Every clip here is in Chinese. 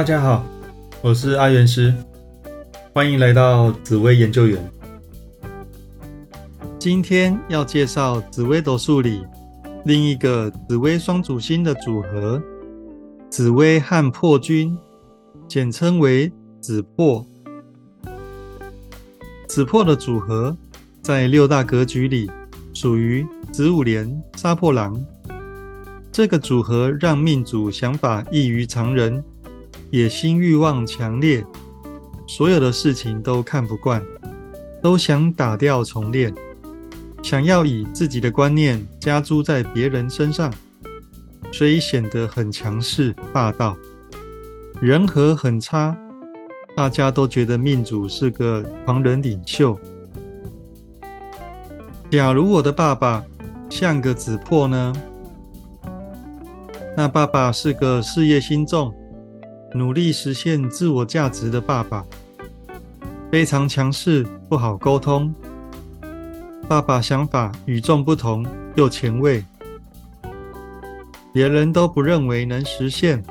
大家好，我是阿元师，欢迎来到紫薇研究员。今天要介绍紫微斗数里另一个紫微双主星的组合——紫薇和破军，简称为紫破。紫破的组合在六大格局里属于子午连杀破狼。这个组合让命主想法异于常人，野心欲望强烈，所有的事情都看不惯，都想打掉重练，想要以自己的观念加诸在别人身上，所以显得很强势霸道，人和很差，大家都觉得命主是个狂人领袖。假如我的爸爸像个子破呢？那爸爸是个事业心重、努力实现自我价值的爸爸，非常强势，不好沟通。爸爸想法与众不同又前卫，别人都不认为能实现，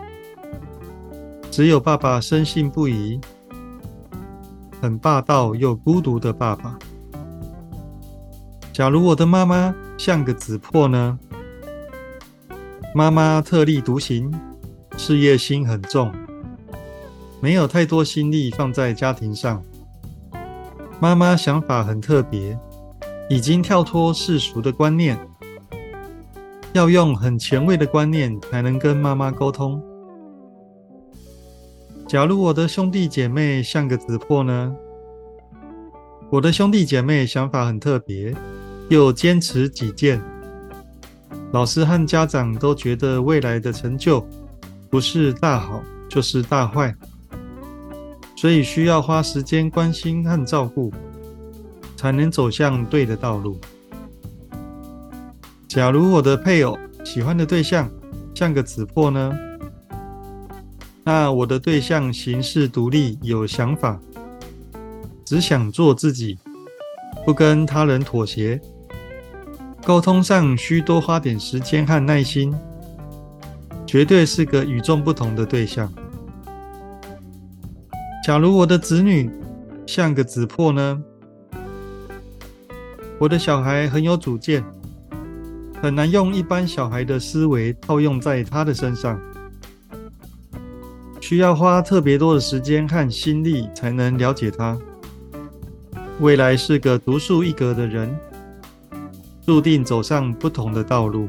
只有爸爸深信不疑。很霸道又孤独的爸爸。假如我的妈妈像个子破呢？妈妈特立独行，事业心很重，没有太多心力放在家庭上。妈妈想法很特别，已经跳脱世俗的观念，要用很前卫的观念才能跟妈妈沟通。假如我的兄弟姐妹像个子破呢？我的兄弟姐妹想法很特别，又坚持己见。老师和家长都觉得未来的成就不是大好就是大坏，所以需要花时间关心和照顾，才能走向对的道路。假如我的配偶喜欢的对象像个子破呢？那我的对象行事独立，有想法，只想做自己，不跟他人妥协。沟通上需多花点时间和耐心，绝对是个与众不同的对象。假如我的子女像个子破呢？我的小孩很有主见，很难用一般小孩的思维套用在他的身上，需要花特别多的时间和心力才能了解他。未来是个独树一格的人。注定走上不同的道路。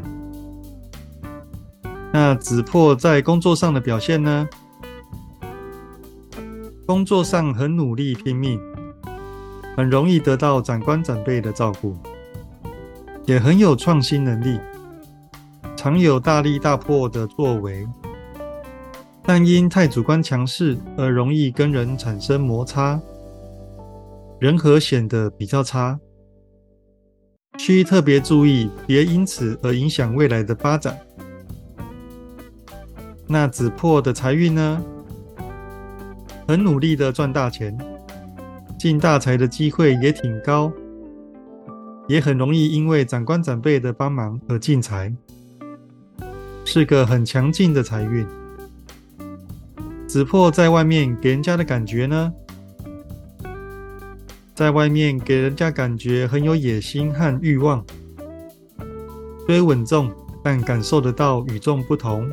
那子破在工作上的表现呢？工作上很努力拼命，很容易得到长官长辈的照顾，也很有创新能力，常有大力大破的作为，但因太主观强势而容易跟人产生摩擦，人和显得比较差。需特别注意，别因此而影响未来的发展。那子破的财运呢？很努力的赚大钱，进大财的机会也挺高，也很容易因为长官长辈的帮忙而进财，是个很强劲的财运。子破在外面给人家的感觉呢？在外面给人家感觉很有野心和欲望，虽稳重，但感受得到与众不同，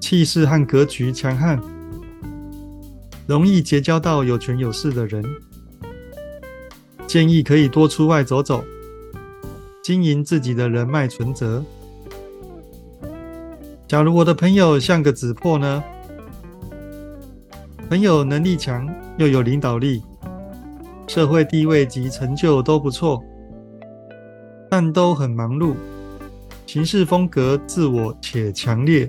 气势和格局强悍，容易结交到有权有势的人。建议可以多出外走走，经营自己的人脉存折。假如我的朋友像个子破呢？朋友能力强，又有领导力。社会地位及成就都不错，但都很忙碌，行事风格自我且强烈，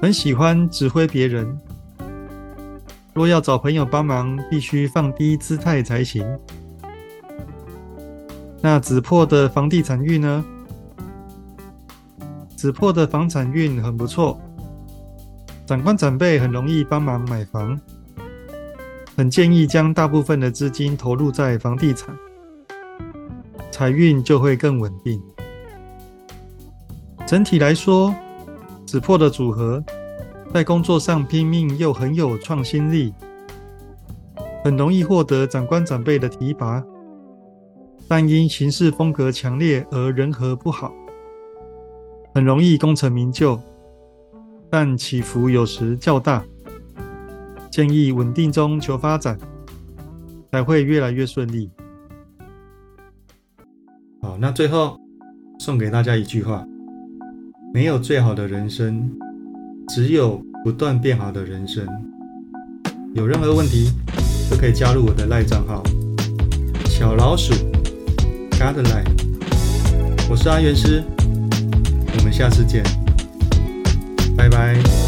很喜欢指挥别人。若要找朋友帮忙，必须放低姿态才行。那子破的房地产运呢？子破的房产运很不错，长官长辈很容易帮忙买房。很建议将大部分的资金投入在房地产，财运就会更稳定。整体来说，子破的组合在工作上拼命又很有创新力，很容易获得长官长辈的提拔，但因行事风格强烈而人和不好，很容易功成名就，但起伏有时较大。建议稳定中求发展，才会越来越顺利。好，那最后送给大家一句话：没有最好的人生。只有不断变好的人生。有任何问题都可以加入我的赖账号小老鼠 Godline。我是阿元师，我们下次见，拜拜。